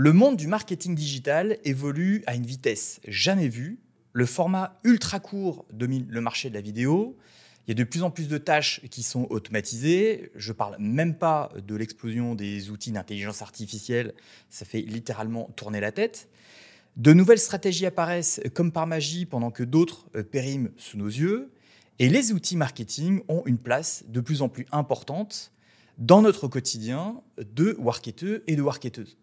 Le monde du marketing digital évolue à une vitesse jamais vue. Le format ultra court domine le marché de la vidéo. Il y a de plus en plus de tâches qui sont automatisées. Je parle même pas de l'explosion des outils d'intelligence artificielle. Ça fait littéralement tourner la tête. De nouvelles stratégies apparaissent comme par magie pendant que d'autres euh, périment sous nos yeux. Et les outils marketing ont une place de plus en plus importante dans notre quotidien de worketeux et de worketeuses.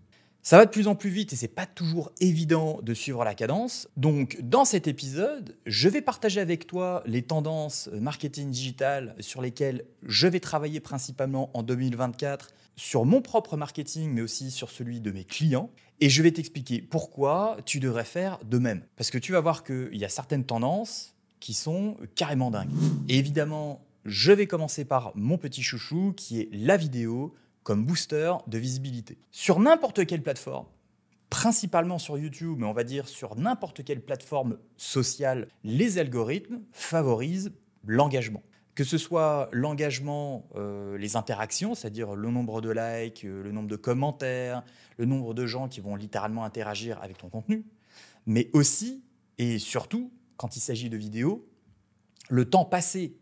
Ça va de plus en plus vite et c'est pas toujours évident de suivre la cadence. Donc, dans cet épisode, je vais partager avec toi les tendances marketing digital sur lesquelles je vais travailler principalement en 2024 sur mon propre marketing, mais aussi sur celui de mes clients. Et je vais t'expliquer pourquoi tu devrais faire de même. Parce que tu vas voir qu'il y a certaines tendances qui sont carrément dingues. Et évidemment, je vais commencer par mon petit chouchou qui est la vidéo comme booster de visibilité. Sur n'importe quelle plateforme, principalement sur YouTube, mais on va dire sur n'importe quelle plateforme sociale, les algorithmes favorisent l'engagement. Que ce soit l'engagement, euh, les interactions, c'est-à-dire le nombre de likes, euh, le nombre de commentaires, le nombre de gens qui vont littéralement interagir avec ton contenu, mais aussi et surtout, quand il s'agit de vidéos, le temps passé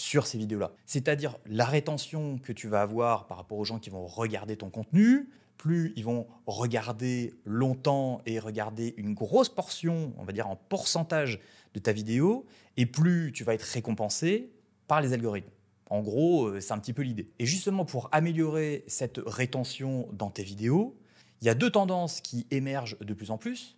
sur ces vidéos-là. C'est-à-dire la rétention que tu vas avoir par rapport aux gens qui vont regarder ton contenu, plus ils vont regarder longtemps et regarder une grosse portion, on va dire en pourcentage de ta vidéo, et plus tu vas être récompensé par les algorithmes. En gros, euh, c'est un petit peu l'idée. Et justement, pour améliorer cette rétention dans tes vidéos, il y a deux tendances qui émergent de plus en plus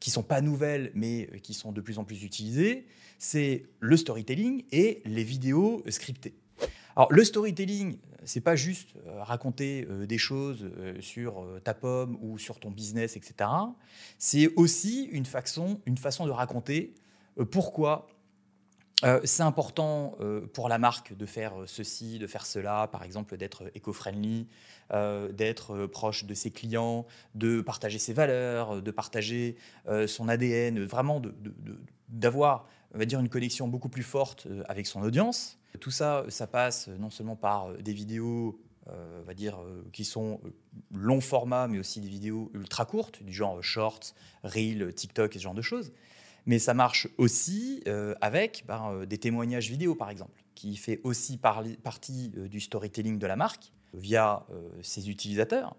qui sont pas nouvelles, mais qui sont de plus en plus utilisées, c'est le storytelling et les vidéos scriptées. Alors le storytelling, c'est pas juste euh, raconter euh, des choses euh, sur ta pomme ou sur ton business, etc. C'est aussi une façon, une façon de raconter pourquoi euh, c'est important euh, pour la marque de faire euh, ceci, de faire cela, par exemple d'être éco-friendly, d'être proche de ses clients, de partager ses valeurs, de partager son ADN, vraiment d'avoir, on va dire, une connexion beaucoup plus forte avec son audience. Tout ça, ça passe non seulement par des vidéos on va dire, qui sont long format, mais aussi des vidéos ultra courtes, du genre shorts, reel, TikTok et ce genre de choses. Mais ça marche aussi euh, avec ben, euh, des témoignages vidéo, par exemple, qui fait aussi partie euh, du storytelling de la marque via ses utilisateurs.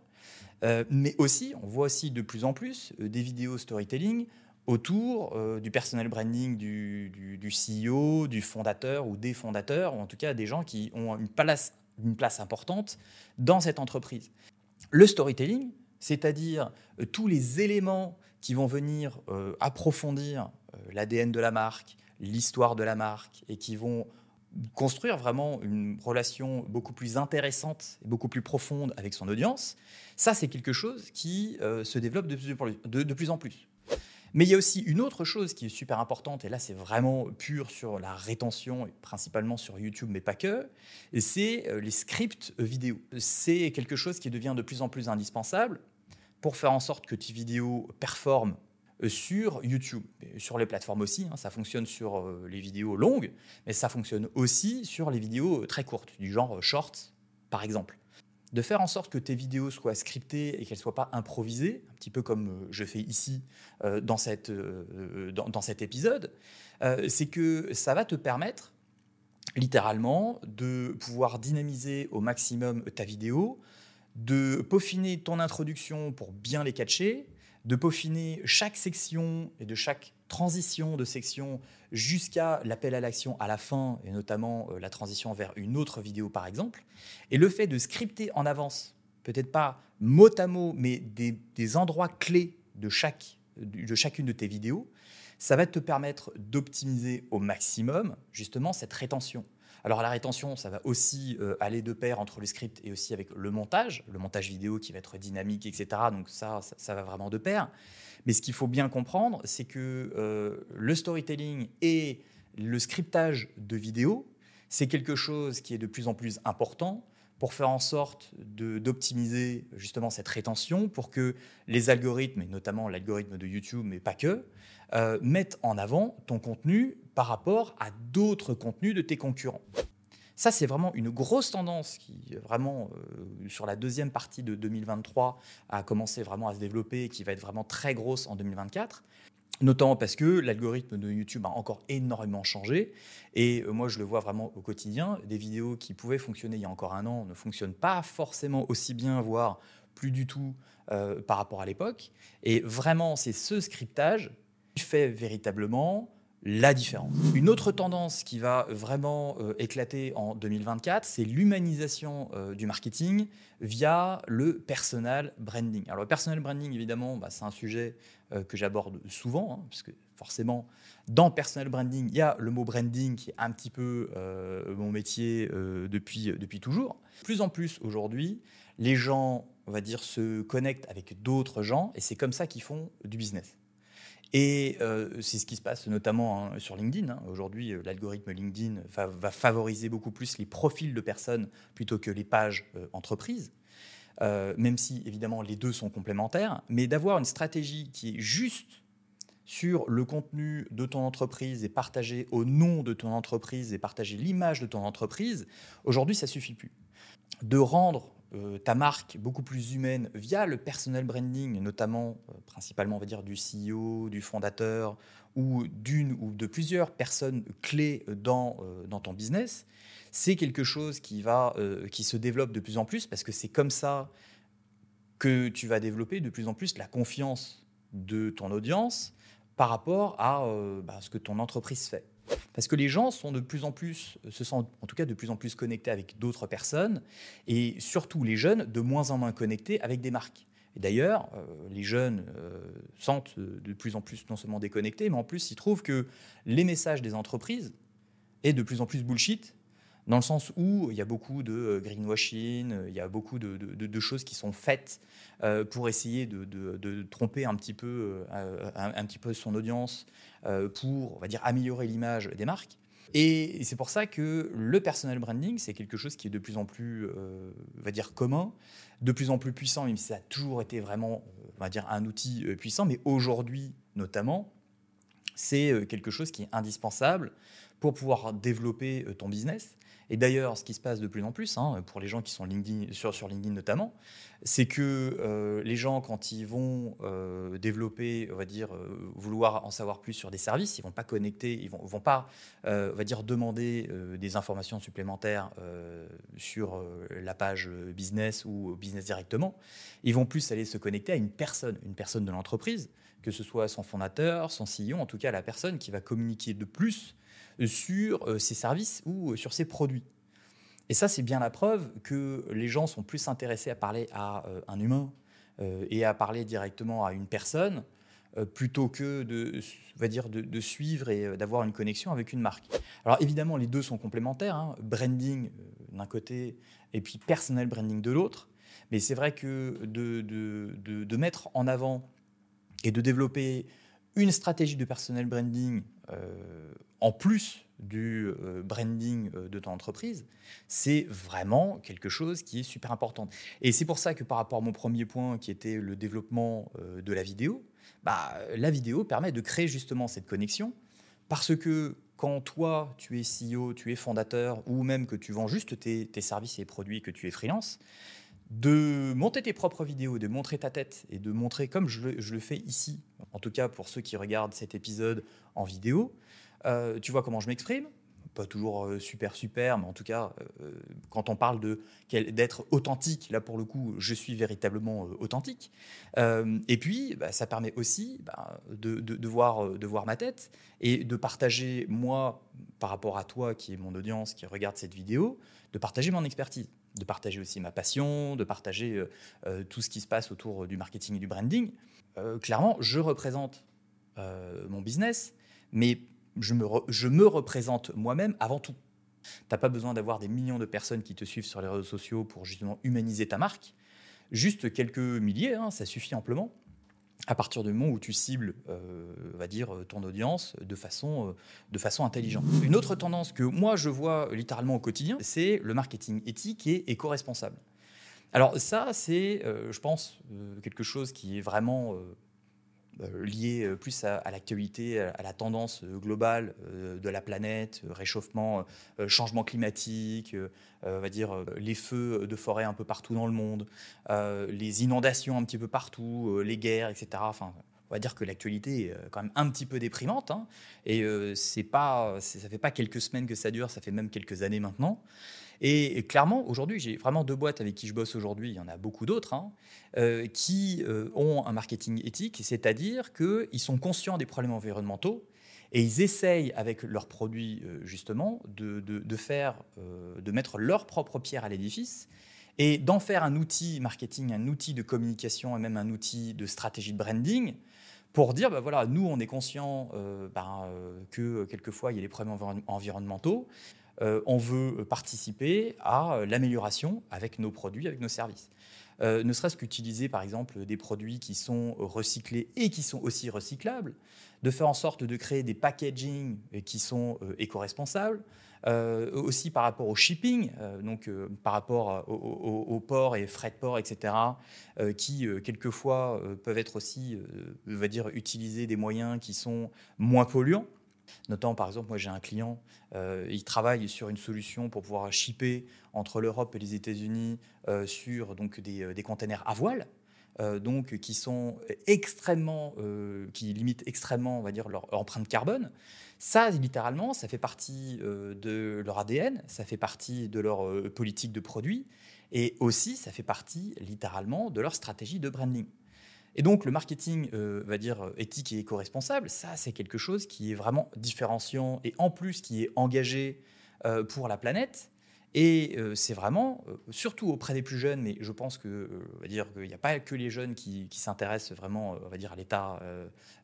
mais aussi, on voit aussi de plus en plus des vidéos storytelling autour du personal branding du, CEO, du fondateur ou des fondateurs, ou en tout cas des gens qui ont une place importante dans cette entreprise. Le storytelling, c'est-à-dire tous les éléments qui vont venir approfondir euh, l'ADN de la marque, l'histoire de la marque, et qui vont construire vraiment une relation beaucoup plus intéressante et beaucoup plus profonde avec son audience, ça c'est quelque chose qui euh, se développe de plus, en plus. Mais il y a aussi une autre chose qui est super importante, et là c'est vraiment pur sur la rétention, principalement sur YouTube, mais pas que, c'est euh, les scripts vidéo. C'est quelque chose qui devient de plus en plus indispensable pour faire en sorte que tes vidéos performent euh, sur YouTube, sur les plateformes aussi. Hein. ça fonctionne sur euh, les vidéos longues, mais ça fonctionne aussi sur les vidéos euh, très courtes, du genre shorts, par exemple. De faire en sorte que tes vidéos soient scriptées et qu'elles ne soient pas improvisées, un petit peu comme je fais ici dans, cette, dans, cet épisode, c'est que ça va te permettre littéralement de pouvoir dynamiser au maximum ta vidéo, de peaufiner ton introduction pour bien les catcher, de peaufiner chaque section et de chaque transition de section jusqu'à l'appel à l'action à la fin, et notamment euh, la transition vers une autre vidéo par exemple. Et le fait de scripter en avance, peut-être pas mot à mot, mais des, endroits clés de, chaque, de chacune de tes vidéos, ça va te permettre d'optimiser au maximum justement cette rétention. Alors la rétention, ça va aussi euh, aller de pair entre le script et aussi avec le montage, le montage vidéo qui va être dynamique, etc. Donc ça, ça, va vraiment de pair. Mais ce qu'il faut bien comprendre, c'est que euh, le storytelling et le scriptage de vidéo, c'est quelque chose qui est de plus en plus important pour faire en sorte d'optimiser justement cette rétention, pour que les algorithmes, et notamment l'algorithme de YouTube, mais pas que, euh, mettent en avant ton contenu par rapport à d'autres contenus de tes concurrents. Ça, c'est vraiment une grosse tendance qui, vraiment, sur la deuxième partie de 2023, a commencé vraiment à se développer et qui va être vraiment très grosse en 2024. Notamment parce que l'algorithme de YouTube a encore énormément changé. Et euh, moi, je le vois vraiment au quotidien. Des vidéos qui pouvaient fonctionner il y a encore un an ne fonctionnent pas forcément aussi bien, voire plus du tout euh, par rapport à l'époque. Et vraiment, c'est ce scriptage qui fait véritablement la différence. Une autre tendance qui va vraiment euh, éclater en 2024, c'est l'humanisation euh, du marketing via le personal branding. Alors le personal branding, évidemment, bah, c'est un sujet euh, que j'aborde souvent, hein, parce que forcément, dans personal branding, il y a le mot branding qui est un petit peu mon métier depuis, depuis toujours. Plus en plus aujourd'hui, les gens, on va dire, se connectent avec d'autres gens, et c'est comme ça qu'ils font du business. Et euh, c'est ce qui se passe notamment hein, sur LinkedIn. Hein. Aujourd'hui, euh, l'algorithme LinkedIn va favoriser beaucoup plus les profils de personnes plutôt que les pages euh, entreprises. même si évidemment les deux sont complémentaires, mais d'avoir une stratégie qui est juste sur le contenu de ton entreprise et partager au nom de ton entreprise et partager l'image de ton entreprise, aujourd'hui ça suffit plus. De rendre euh, ta marque beaucoup plus humaine via le personal branding, notamment euh, principalement on va dire du CEO, du fondateur ou d'une ou de plusieurs personnes clés dans, euh, dans ton business, c'est quelque chose qui, va, qui se développe de plus en plus parce que c'est comme ça que tu vas développer de plus en plus la confiance de ton audience par rapport à bah, ce que ton entreprise fait. Parce que les gens sont de plus en plus, se sentent en tout cas de plus en plus connectés avec d'autres personnes, et surtout les jeunes, de moins en moins connectés avec des marques. D'ailleurs, euh, les jeunes euh, sentent de plus en plus non seulement déconnectés, mais en plus ils trouvent que les messages des entreprises est de plus en plus bullshit dans le sens où il y a beaucoup de euh, greenwashing, il y a beaucoup de, choses qui sont faites euh, pour essayer de, tromper un petit, peu, euh, un, petit peu son audience, pour, on va dire, améliorer l'image des marques. Et c'est pour ça que le personal branding, c'est quelque chose qui est de plus en plus, on va dire, commun, de plus en plus puissant, même si ça a toujours été vraiment, on va dire, un outil puissant, mais aujourd'hui notamment, c'est quelque chose qui est indispensable pour pouvoir développer ton business et d'ailleurs, ce qui se passe de plus en plus, hein, pour les gens qui sont LinkedIn, sur, LinkedIn notamment, c'est que euh, les gens, quand ils vont euh, développer, on va dire, euh, vouloir en savoir plus sur des services, ils vont pas connecter, ils vont, vont pas, on va dire, demander des informations supplémentaires sur la page business ou business directement. Ils vont plus aller se connecter à une personne, une personne de l'entreprise, que ce soit son fondateur, son CEO, en tout cas la personne qui va communiquer de plus sur euh, ses services ou euh, sur ses produits. Et ça, c'est bien la preuve que les gens sont plus intéressés à parler à euh, un humain et à parler directement à une personne plutôt que de, va dire, de, suivre et d'avoir une connexion avec une marque. Alors évidemment, les deux sont complémentaires, hein. branding d'un côté et puis personnel branding de l'autre. Mais c'est vrai que de, de, de, mettre en avant et de développer une stratégie de personnel branding en plus du euh, branding euh, de ton entreprise, c'est vraiment quelque chose qui est super important. Et c'est pour ça que par rapport à mon premier point, qui était le développement euh, de la vidéo, bah, la vidéo permet de créer justement cette connexion, parce que quand toi, tu es CEO, tu es fondateur, ou même que tu vends juste tes, services et produits, que tu es freelance, de monter tes propres vidéos, de montrer ta tête et de montrer comme je le fais ici, en tout cas pour ceux qui regardent cet épisode en vidéo, euh, tu vois comment je m'exprime pas toujours euh, super super, mais en tout cas, euh, quand on parle de d'être authentique, là pour le coup, je suis véritablement authentique. et puis, bah, ça permet aussi bah, de, de, voir, de voir ma tête et de partager moi, par rapport à toi, qui est mon audience, qui regarde cette vidéo, de partager mon expertise, de partager aussi ma passion, de partager tout ce qui se passe autour du marketing et du branding. clairement, je représente mon business, mais je me, représente moi-même avant tout. Tu n'as pas besoin d'avoir des millions de personnes qui te suivent sur les réseaux sociaux pour justement humaniser ta marque. Juste quelques milliers, hein, ça suffit amplement. À partir du moment où tu cibles, euh, va dire, ton audience de façon, euh, de façon intelligente. Une autre tendance que moi je vois littéralement au quotidien, c'est le marketing éthique et éco-responsable. Alors ça, c'est, euh, je pense, quelque chose qui est vraiment liées plus à, l'actualité, à, la tendance globale de la planète, réchauffement, changement climatique, va dire les feux de forêt un peu partout dans le monde, les inondations un petit peu partout, les guerres, etc. Enfin, on va dire que l'actualité est quand même un petit peu déprimante. Hein, et c'est pas, ça fait pas quelques semaines que ça dure, ça fait même quelques années maintenant. Et, clairement, aujourd'hui, j'ai vraiment deux boîtes avec qui je bosse aujourd'hui, il y en a beaucoup d'autres, hein, euh, qui euh, ont un marketing éthique, c'est-à-dire qu'ils sont conscients des problèmes environnementaux et ils essayent avec leurs produits, euh, justement, de, faire, de mettre leur propre pierre à l'édifice et d'en faire un outil marketing, un outil de communication et même un outil de stratégie de branding pour dire, bah voilà, nous, on est conscient bah, que quelquefois, il y a des problèmes environnementaux. Euh, on veut participer à euh, l'amélioration avec nos produits, avec nos services. Euh, ne serait-ce qu'utiliser par exemple des produits qui sont recyclés et qui sont aussi recyclables, de faire en sorte de créer des packaging qui sont éco-responsables, aussi par rapport au shipping, donc par rapport au, port et frais de port, etc., qui quelquefois peuvent être aussi, va dire, utiliser des moyens qui sont moins polluants. Notamment, par exemple, moi j'ai un client, euh, il travaille sur une solution pour pouvoir shipper entre l'Europe et les États-Unis euh, sur donc, des, euh, des, containers à voile. donc, qui sont extrêmement, qui limitent extrêmement, on va dire, leur empreinte carbone. Ça, littéralement, ça fait partie de leur ADN, ça fait partie de leur politique de produit, et aussi, ça fait partie, littéralement, de leur stratégie de branding. Et donc le marketing, euh, va dire éthique et éco-responsable, ça c'est quelque chose qui est vraiment différenciant et en plus qui est engagé euh, pour la planète. Et euh, c'est vraiment, surtout auprès des plus jeunes, mais je pense que, va dire qu'il n'y a pas que les jeunes qui, s'intéressent vraiment, va dire, à l'état,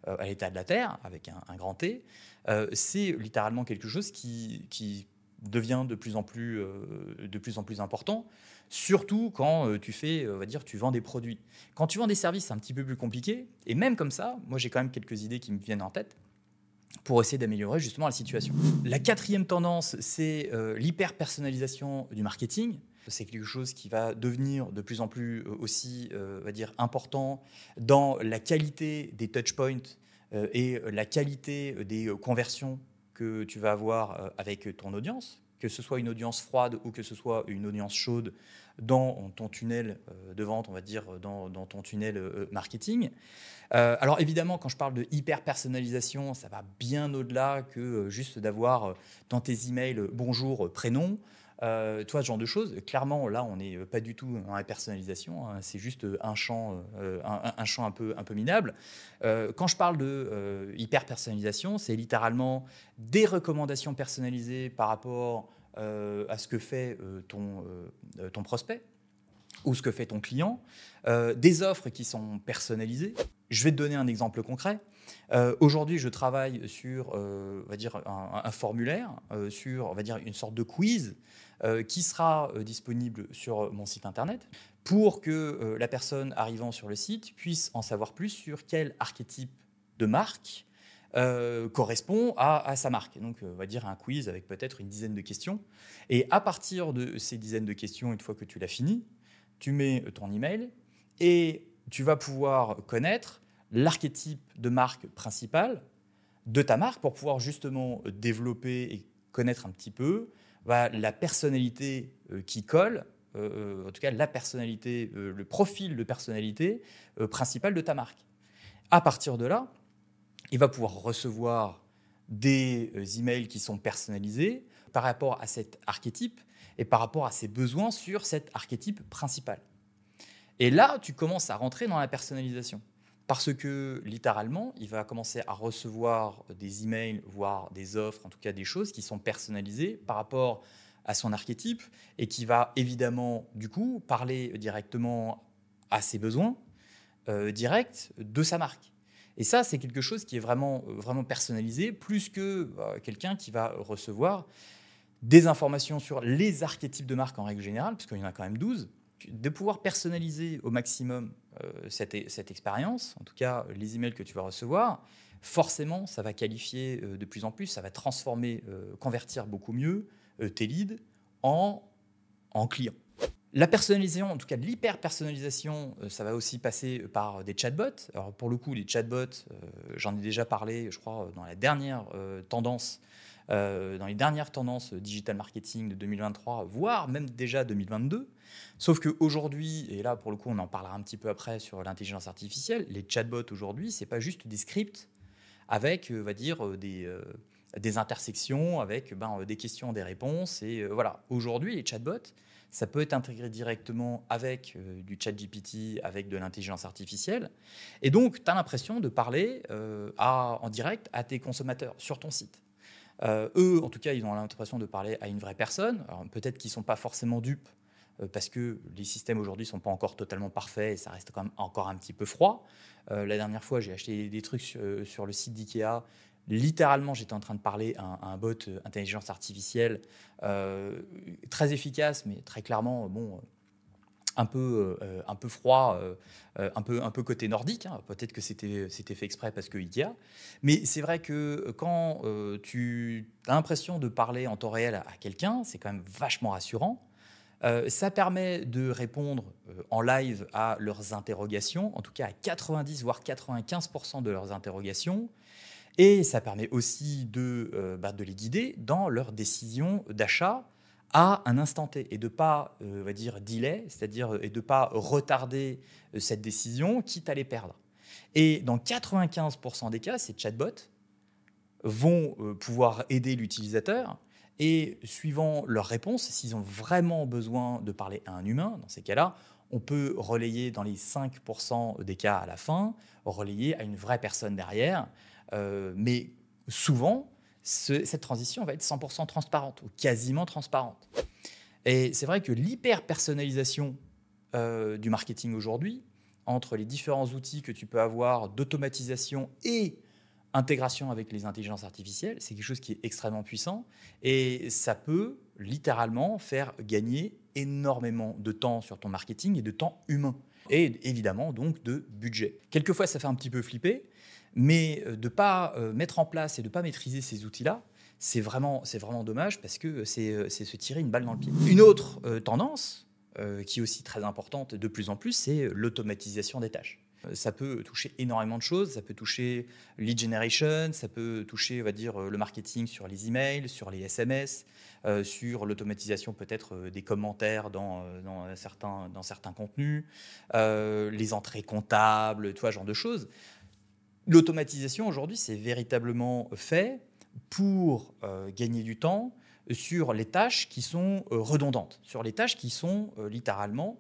à l'état de la Terre avec un, grand T. c'est littéralement quelque chose qui, devient de plus en plus, euh, de plus en plus important, surtout quand euh, tu fais, on va dire, tu vends des produits. Quand tu vends des services, c'est un petit peu plus compliqué. Et même comme ça, moi j'ai quand même quelques idées qui me viennent en tête pour essayer d'améliorer justement la situation. La quatrième tendance, c'est euh, l'hyper-personnalisation du marketing. C'est quelque chose qui va devenir de plus en plus aussi, on va dire, important dans la qualité des touchpoints et la qualité des conversions que tu vas avoir euh, avec ton audience, que ce soit une audience froide ou que ce soit une audience chaude dans ton tunnel euh, de vente, on va dire, dans, ton tunnel euh, marketing. alors évidemment, quand je parle de hyper personnalisation, ça va bien au-delà que juste d'avoir dans tes emails bonjour, prénom. Euh, toi, ce genre de choses. Clairement, là, on n'est pas du tout la personnalisation. Hein. c'est juste un champ, euh, un, champ un peu, minable. Euh, quand je parle de hyper personnalisation, c'est littéralement des recommandations personnalisées par rapport à ce que fait ton, prospect ou ce que fait ton client, des offres qui sont personnalisées. Je vais te donner un exemple concret. Aujourd'hui, je travaille sur, on va dire, un, formulaire, sur, on va dire, une sorte de quiz euh, qui sera euh, disponible sur mon site internet pour que euh, la personne arrivant sur le site puisse en savoir plus sur quel archétype de marque correspond à, sa marque. Donc, on va dire un quiz avec peut-être une dizaine de questions. Et à partir de ces dizaines de questions, une fois que tu l'as fini, tu mets ton email et tu vas pouvoir connaître l'archétype de marque principale de ta marque pour pouvoir justement développer et connaître un petit peu la personnalité euh, qui colle, euh, en tout cas la personnalité, euh, le profil de personnalité principal de ta marque. À partir de là, il va pouvoir recevoir des emails qui sont personnalisés par rapport à cet archétype et par rapport à ses besoins sur cet archétype principal. Et là, tu commences à rentrer dans la personnalisation. Parce que littéralement, il va commencer à recevoir des emails, voire des offres, en tout cas des choses qui sont personnalisées par rapport à son archétype et qui va évidemment, du coup, parler directement à ses besoins euh, directs de sa marque. Et ça, c'est quelque chose qui est vraiment, vraiment personnalisé, plus que euh, quelqu'un qui va recevoir des informations sur les archétypes de marque en règle générale, puisqu'il y en a quand même 12, de pouvoir personnaliser au maximum euh, cette, expérience, en tout cas les emails que tu vas recevoir, forcément, ça va qualifier euh, de plus en plus, ça va transformer, euh, convertir beaucoup mieux tes leads en, en clients. La personnalisation, en tout cas l'hyper-personnalisation, ça va aussi passer par des chatbots. Alors pour le coup, les chatbots, j'en ai déjà parlé, je crois, dans la dernière euh, dans les dernières tendances digital marketing de 2023, voire même déjà 2022. Sauf qu'aujourd'hui, et là pour le coup on en parlera un petit peu après sur l'intelligence artificielle, les chatbots aujourd'hui, c'est pas juste des scripts avec, on va dire, des, des intersections, avec ben, des questions, des réponses. Et voilà, aujourd'hui, les chatbots, ça peut être intégré directement avec euh, du chat GPT, avec de l'intelligence artificielle. Et donc, tu as l'impression de parler euh, en direct à tes consommateurs sur ton site. Euh, eux, en tout cas, ils ont l'impression de parler à une vraie personne. Peut-être qu'ils ne sont pas forcément dupes parce que les systèmes aujourd'hui ne sont pas encore totalement parfaits et ça reste quand même encore un petit peu froid. la dernière fois, j'ai acheté des trucs sur, le site d'IKEA littéralement, j'étais en train de parler à un, bot euh, intelligence artificielle euh, très efficace, mais très clairement, bon, un peu, euh, un peu froid, un, peu, un peu côté nordique. Hein. Peut-être que c'était fait exprès parce que Ikea. Mais c'est vrai que quand tu as l'impression de parler en temps réel à, quelqu'un, c'est quand même vachement rassurant. ça permet de répondre en live à leurs interrogations, en tout cas à 90 voire 95% de leurs interrogations. Et ça permet aussi de, euh, bah, de les guider dans leur décision d'achat à un instant T et de pas, euh, va dire, delay, c'est-à-dire et de pas retarder euh, cette décision, quitte à les perdre. Et dans 95% des cas, ces chatbots vont pouvoir aider l'utilisateur et suivant leur réponse, s'ils ont vraiment besoin de parler à un humain, dans ces cas-là, on peut relayer dans les 5% des cas à la fin, relayer à une vraie personne derrière euh, mais souvent, cette transition va être 100% transparente ou quasiment transparente. Et c'est vrai que l'hyper-personnalisation euh, du marketing aujourd'hui, entre les différents outils que tu peux avoir d'automatisation et intégration avec les intelligences artificielles, c'est quelque chose qui est extrêmement puissant et ça peut littéralement faire gagner énormément de temps sur ton marketing et de temps humain et évidemment donc de budget. Quelquefois ça fait un petit peu flipper mais euh, de ne pas euh, mettre en place et de ne pas maîtriser ces outils-là, c'est vraiment, vraiment dommage parce que euh, c'est se tirer une balle dans le pied. Une autre tendance, qui est aussi très importante de plus en plus, c'est l'automatisation des tâches. Ça peut toucher énormément de choses, ça peut toucher lead generation, ça peut toucher, on va dire, le marketing sur les emails, sur les SMS, sur l'automatisation peut-être des commentaires dans, dans, certains, dans certains contenus, les entrées comptables, tu vois, genre de choses. L'automatisation aujourd'hui, c'est véritablement fait pour euh, gagner du temps sur les tâches qui sont euh, redondantes, sur les tâches qui sont euh, littéralement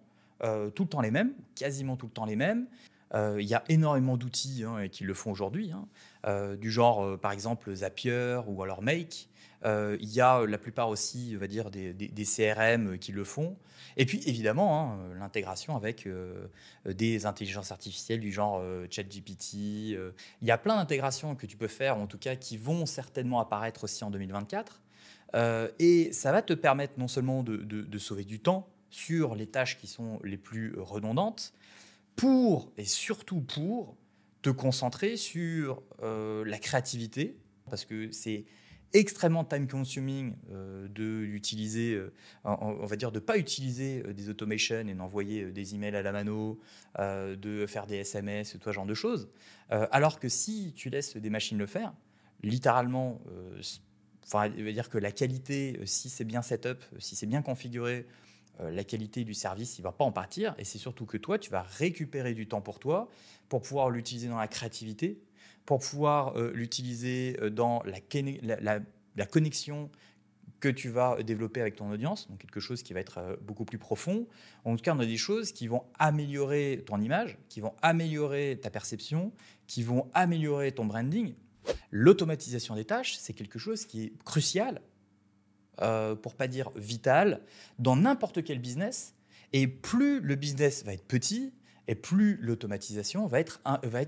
tout le temps les mêmes, quasiment tout le temps les mêmes. Il y a énormément d'outils hein, qui le font aujourd'hui, hein. du genre par exemple Zapier ou alors Make, il y a la plupart aussi, on va dire, des, CRM qui le font. Et puis, évidemment, hein, l'intégration avec euh, des intelligences artificielles du genre euh, ChatGPT. il y a plein d'intégrations que tu peux faire, en tout cas, qui vont certainement apparaître aussi en 2024. et ça va te permettre non seulement de, sauver du temps sur les tâches qui sont les plus redondantes, pour, et surtout pour, te concentrer sur la créativité, parce que c'est extrêmement time consuming euh, de l'utiliser, euh, on, va dire de pas utiliser euh, des automations et d'envoyer des emails à la mano, de faire des SMS, tout ce genre de choses. alors que si tu laisses des machines le faire, littéralement, enfin, veut dire que la qualité, si c'est bien setup, si c'est bien configuré, la qualité du service, il va pas en partir. Et c'est surtout que toi, tu vas récupérer du temps pour toi, pour pouvoir l'utiliser dans la créativité, pour pouvoir euh, l'utiliser euh, dans la, connexion que tu vas développer avec ton audience, donc quelque chose qui va être euh, beaucoup plus profond. En tout cas, on a des choses qui vont améliorer ton image, qui vont améliorer ta perception, qui vont améliorer ton branding. L'automatisation des tâches, c'est quelque chose qui est crucial, euh, pour pas dire vital, dans n'importe quel business. Et plus le business va être petit, et plus l'automatisation va être,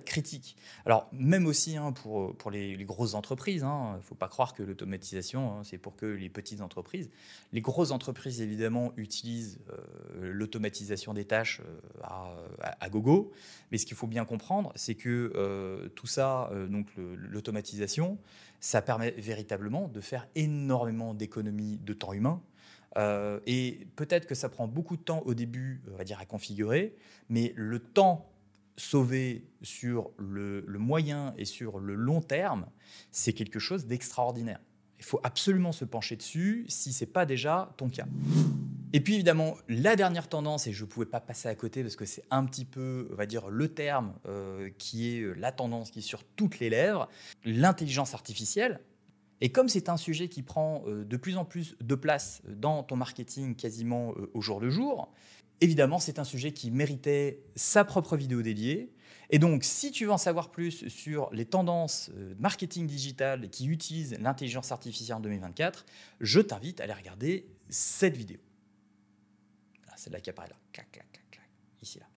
critique. Alors, même aussi hein, pour, pour les, grosses entreprises, il hein, ne faut pas croire que l'automatisation, hein, c'est pour que les petites entreprises. Les grosses entreprises, évidemment, utilisent euh, l'automatisation des tâches euh, à, gogo, mais ce qu'il faut bien comprendre, c'est que euh, tout ça, donc l'automatisation, ça permet véritablement de faire énormément d'économies de temps humain, Euh, et peut-être que ça prend beaucoup de temps au début, on va dire, à configurer, mais le temps sauvé sur le, moyen et sur le long terme, c'est quelque chose d'extraordinaire. Il faut absolument se pencher dessus si ce n'est pas déjà ton cas. Et puis évidemment, la dernière tendance, et je ne pouvais pas passer à côté parce que c'est un petit peu, on va dire, le terme euh, qui est euh, la tendance qui est sur toutes les lèvres, l'intelligence artificielle. Et comme c'est un sujet qui prend euh, de plus en plus de place dans ton marketing quasiment au jour le jour, évidemment, c'est un sujet qui méritait sa propre vidéo dédiée. Et donc, si tu veux en savoir plus sur les tendances marketing digital qui utilisent l'intelligence artificielle en 2024, je t'invite à aller regarder cette vidéo. C'est là qui apparaît là. Clac, clac, clac, clac. Ici, là.